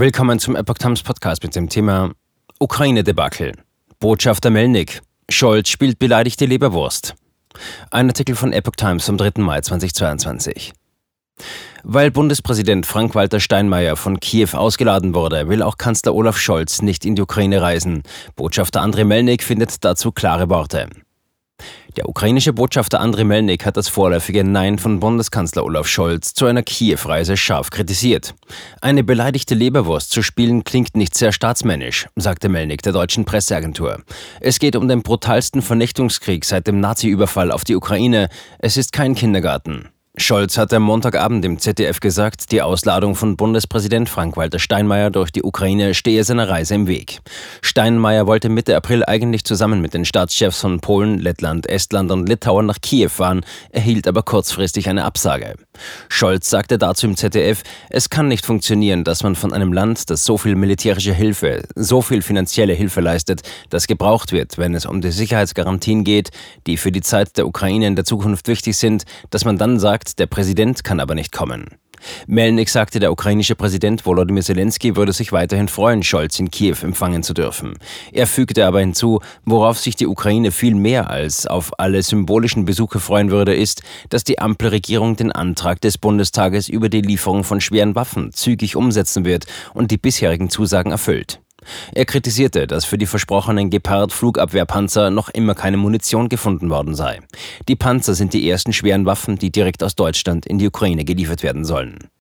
Willkommen zum Epoch Times Podcast mit dem Thema Ukraine-Debakel. Botschafter Melnik. Scholz spielt beleidigte Leberwurst. Ein Artikel von Epoch Times vom 3. Mai 2022. Weil Bundespräsident Frank-Walter Steinmeier von Kiew ausgeladen wurde, will auch Kanzler Olaf Scholz nicht in die Ukraine reisen. Botschafter Andrei Melnik findet dazu klare Worte. Der ukrainische Botschafter Andriy Melnik hat das vorläufige Nein von Bundeskanzler Olaf Scholz zu einer Kiew-Reise scharf kritisiert. Eine beleidigte Leberwurst zu spielen klingt nicht sehr staatsmännisch, sagte Melnik der deutschen Presseagentur. Es geht um den brutalsten Vernichtungskrieg seit dem Nazi-Überfall auf die Ukraine. Es ist kein Kindergarten. Scholz hat am Montagabend im ZDF gesagt, die Ausladung von Bundespräsident Frank-Walter Steinmeier durch die Ukraine stehe seiner Reise im Weg. Steinmeier wollte Mitte April eigentlich zusammen mit den Staatschefs von Polen, Lettland, Estland und Litauen nach Kiew fahren, erhielt aber kurzfristig eine Absage. Scholz sagte dazu im ZDF, es kann nicht funktionieren, dass man von einem Land, das so viel militärische Hilfe, so viel finanzielle Hilfe leistet, das gebraucht wird, wenn es um die Sicherheitsgarantien geht, die für die Zeit der Ukraine in der Zukunft wichtig sind, dass man dann sagt, der Präsident kann aber nicht kommen. Melnik sagte, der ukrainische Präsident Volodymyr Zelensky würde sich weiterhin freuen, Scholz in Kiew empfangen zu dürfen. Er fügte aber hinzu, worauf sich die Ukraine viel mehr als auf alle symbolischen Besuche freuen würde, ist, dass die Ampelregierung den Antrag des Bundestages über die Lieferung von schweren Waffen zügig umsetzen wird und die bisherigen Zusagen erfüllt. Er kritisierte, dass für die versprochenen Gepard-Flugabwehrpanzer noch immer keine Munition gefunden worden sei. Die Panzer sind die ersten schweren Waffen, die direkt aus Deutschland in die Ukraine geliefert werden sollen.